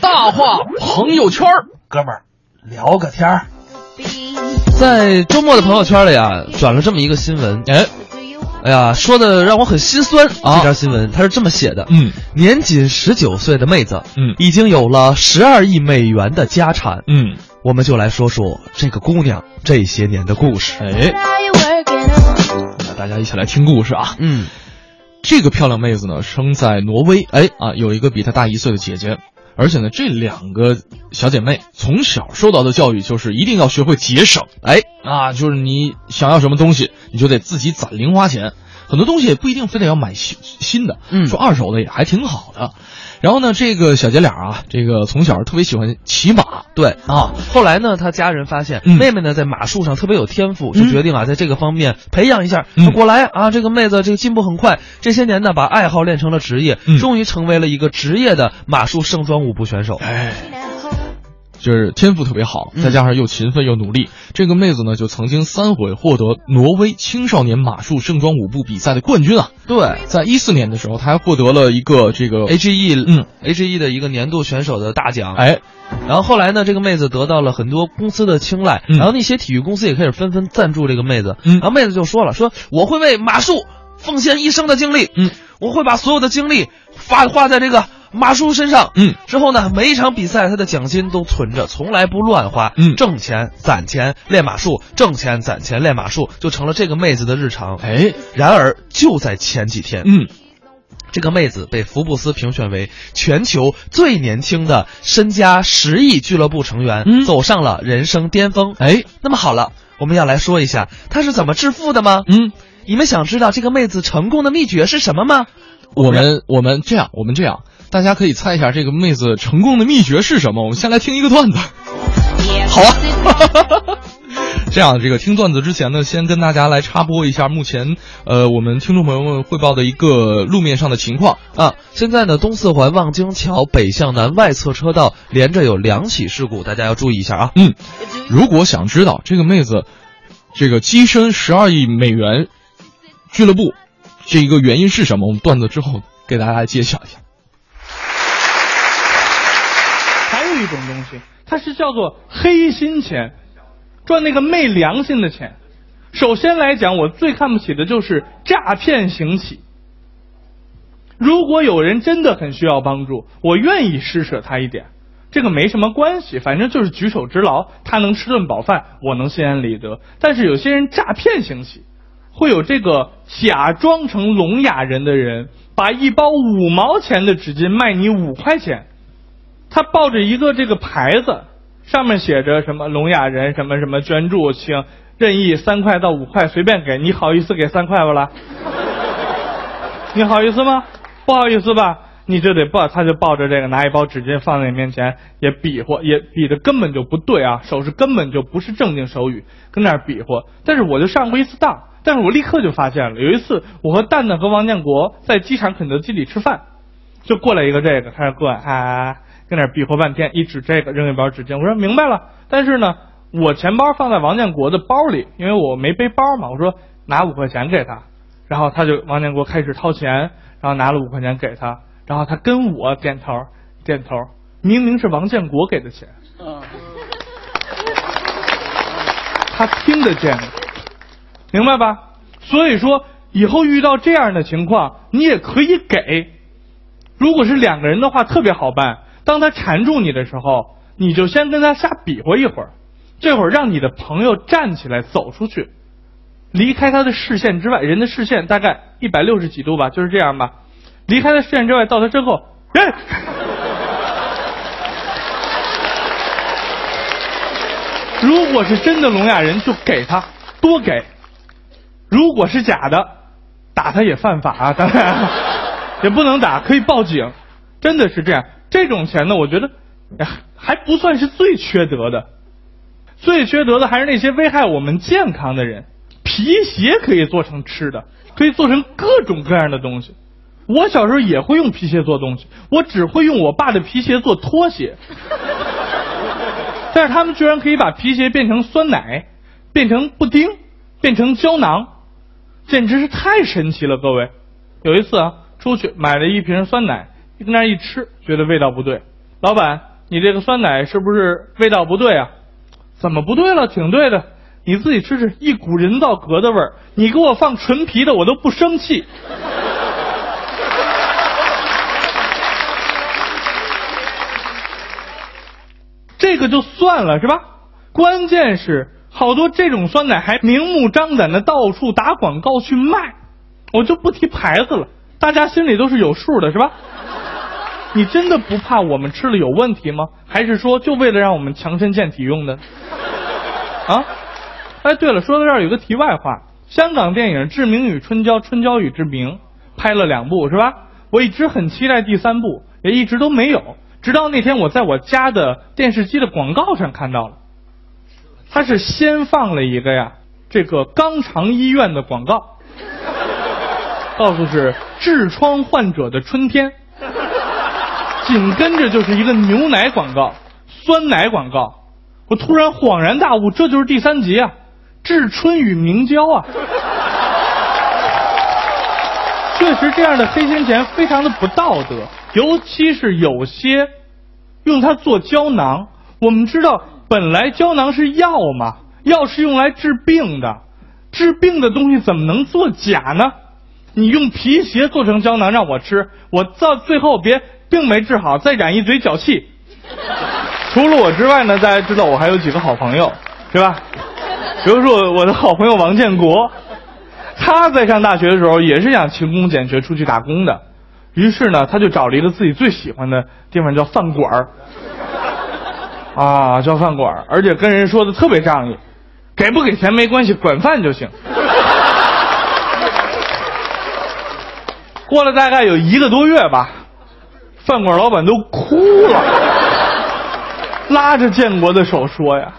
大话朋友圈哥们儿聊个天儿。在周末的朋友圈里啊，转了这么一个新闻，哎，哎呀，说的让我很心酸啊这条新闻它是这么写的：嗯年仅十九岁的妹子，嗯已经有了十二亿美元的家产。嗯，我们就来说说这个姑娘这些年的故事。哎，那大家一起来听故事啊。嗯，这个漂亮妹子呢，生在挪威，哎啊，有一个比她大一岁的姐姐，而且呢，这两个小姐妹从小受到的教育就是一定要学会节省，哎啊，就是你想要什么东西，你就得自己攒零花钱，很多东西也不一定非得要买新新的，嗯说二手的也还挺好的。然后呢，这个小姐俩啊，这个从小特别喜欢骑马，对。啊，后来呢，他家人发现、嗯妹妹呢在马术上特别有天赋，就决定啊在这个方面培养一下。嗯果来啊，这个妹子这个进步很快，这些年呢把爱好练成了职业，嗯终于成为了一个职业的马术盛装舞步选手。哎，就是天赋特别好，嗯。再加上又勤奋又努力，这个妹子呢就曾经三回获得挪威青少年马术盛装舞步比赛的冠军啊！对。在一四年的时候，她还获得了一个这个，AGE 嗯。AGE 的一个年度选手的大奖。哎，然后后来呢，这个妹子得到了很多公司的青睐，嗯。然后那些体育公司也开始纷纷赞助这个妹子。嗯。然后妹子就说了，说我会为马术奉献一生的精力，嗯，我会把所有的精力发花在这个马叔身上，嗯，之后呢，每一场比赛他的奖金都存着，从来不乱花，嗯。挣钱攒钱练马术，挣钱攒钱练马术，就成了这个妹子的日常。哎，然而就在前几天，嗯，这个妹子被福布斯评选为全球最年轻的身家十亿俱乐部成员，嗯。走上了人生巅峰。哎，那么好了，我们要来说一下她是怎么致富的吗？嗯，你们想知道这个妹子成功的秘诀是什么吗？我们我们这样，我们这样，大家可以猜一下这个妹子成功的秘诀是什么？我们先来听一个段子。好啊。这样，这个听段子之前呢，先跟大家来插播一下目前呃我们听众朋友们汇报的一个路面上的情况。啊，现在呢，东四环望京桥北向南外侧车道连着有两起事故，大家要注意一下啊。嗯，如果想知道这个妹子这个跻身十二亿美元俱乐部这一个原因是什么，我们段子之后给大家来揭晓一下。有一种东西，它是叫做黑心钱，赚那个昧良心的钱。首先来讲，我最看不起的就是诈骗行乞。如果有人真的很需要帮助，我愿意施舍他一点，这个没什么关系，反正就是举手之劳，他能吃顿饱饭，我能心安理得。但是有些人诈骗行乞，会有这个假装成聋哑人的人，把一包五毛钱的纸巾卖你五块钱。他抱着一个这个牌子，上面写着什么聋哑人什么什么捐助，请任意三块到五块随便给，你好意思给三块不啦？你好意思吗？不好意思吧？你就得抱，他就抱着这个拿一包纸巾放在你面前，也比划，也比的根本就不对啊，手势根本就不是正经手语，跟那儿比划。但是我就上过一次当，但是我立刻就发现了，有一次我和蛋蛋和王建国在机场肯德基里吃饭，就过来一个这个，开始过来啊，跟那儿比划半天，一指这个扔一包纸巾，我说明白了，但是呢，我钱包放在王建国的包里，因为我没背包嘛，我说拿五块钱给他，然后他就王建国开始掏钱，然后拿了五块钱给他，然后他跟我点头点头，明明是王建国给的钱，他听得见，明白吧？所以说以后遇到这样的情况，你也可以给。如果是两个人的话，特别好办。当他缠住你的时候，你就先跟他瞎比划一会儿，这会儿让你的朋友站起来走出去，离开他的视线之外。人的视线大概一百六十几度吧，就是这样吧。离开他视线之外，到他身后，人，如果是真的聋哑人，就给他多给；如果是假的，打他也犯法啊，当然 也不能打，可以报警。真的是这样，这种钱呢，我觉得哎还不算是最缺德的，最缺德的还是那些危害我们健康的人。皮鞋可以做成吃的，可以做成各种各样的东西。我小时候也会用皮鞋做东西，我只会用我爸的皮鞋做拖鞋。但是他们居然可以把皮鞋变成酸奶，变成布丁，变成胶囊，简直是太神奇了！各位，有一次啊，出去买了一瓶酸奶，跟跟那一吃，觉得味道不对，老板，你这个酸奶是不是味道不对啊？怎么不对了？挺对的，你自己吃吃，一股人造革的味儿。你给我放纯皮的，我都不生气。这个就算了是吧？关键是好多这种酸奶还明目张胆的到处打广告去卖，我就不提牌子了，大家心里都是有数的，是吧？你真的不怕我们吃了有问题吗？还是说就为了让我们强身健体用的？啊？哎，对了，说到这儿有个题外话，香港电影《志明与春娇》《春娇与志明》拍了两部是吧？我一直很期待第三部，也一直都没有。直到那天，我在我家的电视机的广告上看到了，他是先放了一个呀，这个肛肠医院的广告，告诉是痔疮患者的春天，紧跟着就是一个牛奶广告，酸奶广告，我突然恍然大悟，这就是第三集啊，致春与明娇啊，确实这样的黑心钱非常的不道德。尤其是有些用它做胶囊，我们知道本来胶囊是药嘛，药是用来治病的，治病的东西怎么能做假呢？你用皮鞋做成胶囊让我吃，我到最后别病没治好，再染一嘴脚气。除了我之外呢，大家知道我还有几个好朋友，是吧？比如说我的好朋友王建国，他在上大学的时候也是想勤工俭学出去打工的。于是呢，他就找了一个自己最喜欢的地方，叫饭馆儿，啊，叫饭馆儿，而且跟人说的特别仗义，给不给钱没关系，管饭就行。过了大概有一个多月吧，饭馆老板都哭了，拉着建国的手说呀：“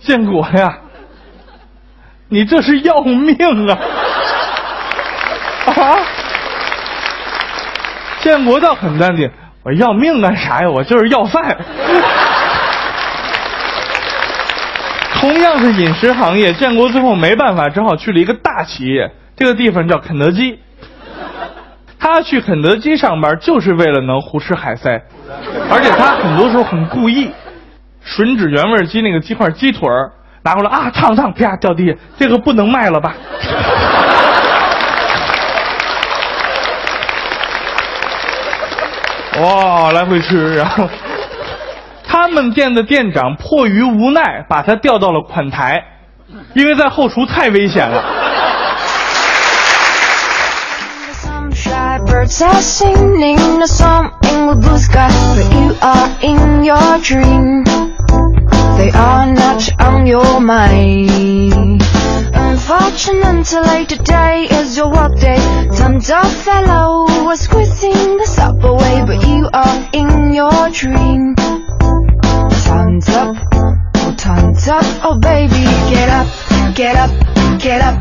建国呀，你这是要命啊！”啊！建国倒很淡定，我要命干啥呀？我就是要饭。同样是饮食行业，建国最后没办法，只好去了一个大企业，这个地方叫肯德基。他去肯德基上班就是为了能胡吃海塞，而且他很多时候很故意，吮指原味鸡那个鸡块鸡腿拿过来啊，烫烫，啪掉地下，这个不能卖了吧？哇，来回吃，然后他们店的店长迫于无奈，把他调到了款台，因为在后厨太危险了。They are not on your mind. Unfortunately, today is your work day. Tons of fellow. Are squeezing the subway, but you are in your dream. Tons up, oh tons up, oh baby, get up, get up, get up,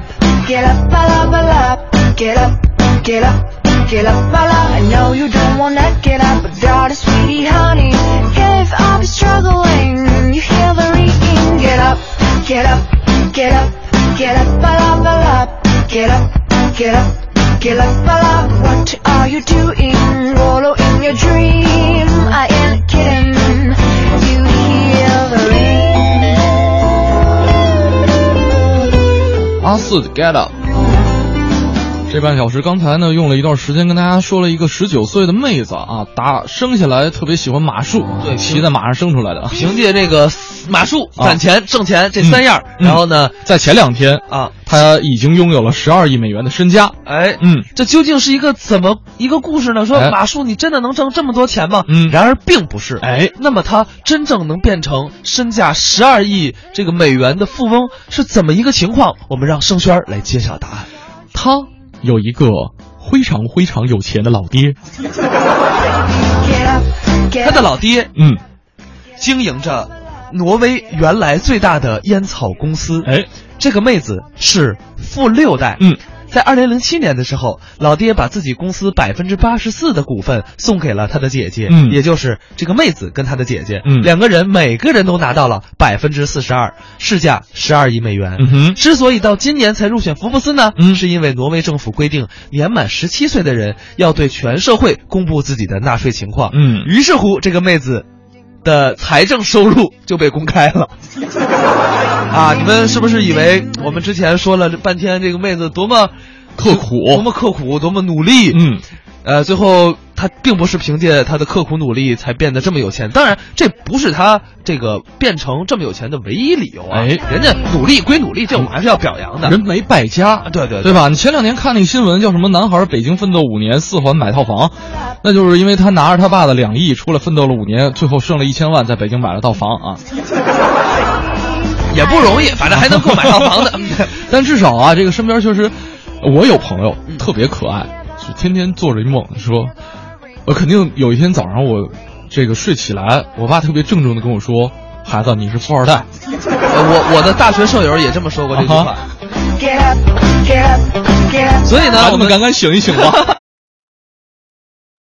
get up, bala bala, get up, get up get up, bala. I know you don't wanna get up, but darling, sweetie, honey. Give up, you're struggling. You hear the ringing. Get up, get up, get up, get up, bala, bala. Get up, get up, get up, bala. What are you doing? Wallow in your dream. I ain't kidding. You hear the ring. 阿四，get up。这半小时，刚才呢用了一段时间跟大家说了一个十九岁的妹子啊，打生下来特别喜欢马术，对，骑在马上生出来的。凭借这个马术攒钱挣钱这三样，然后呢，在前两天啊，他已经拥有了十二亿美元的身家。哎，嗯，这究竟是一个怎么一个故事呢？说马术你真的能挣这么多钱吗？嗯，然而并不是。哎，那么他真正能变成身价十二亿这个美元的富翁是怎么一个情况？我们让盛轩来揭晓答案。他。有一个非常非常有钱的老爹，他的老爹，嗯，经营着挪威原来最大的烟草公司。哎，这个妹子是富六代，嗯，在二零零七年的时候，老爹把自己公司百分之八十四的股份送给了他的姐姐，嗯也就是这个妹子跟他的姐姐，嗯两个人每个人都拿到了百分之四十二，市价十二亿美元。嗯哼之所以到今年才入选福布斯呢，嗯是因为挪威政府规定，年满十七岁的人要对全社会公布自己的纳税情况。嗯于是乎，这个妹子的财政收入就被公开了。啊，你们是不是以为我们之前说了这半天，这个妹子多么刻苦多么刻苦，多么努力？嗯，呃，最后她并不是凭借她的刻苦努力才变得这么有钱，当然这不是她这个变成这么有钱的唯一理由啊。哎人家努力归努力，这我们还是要表扬的。人没败家，对对对吧？你前两年看那个新闻，叫什么“男孩北京奋斗五年，四环买套房”，那就是因为他拿着他爸的两亿，出来奋斗了五年，最后剩了一千万，在北京买了套房啊。也不容易，反正还能够买套房子。但至少啊，这个身边确实，我有朋友特别可爱，就天天做着一梦，说，我肯定有一天早上我这个睡起来，我爸特别郑重的跟我说，孩子你是富二代。呃我我的大学舍友也这么说过这句话。啊所以呢，我们孩子们赶快醒一醒吧。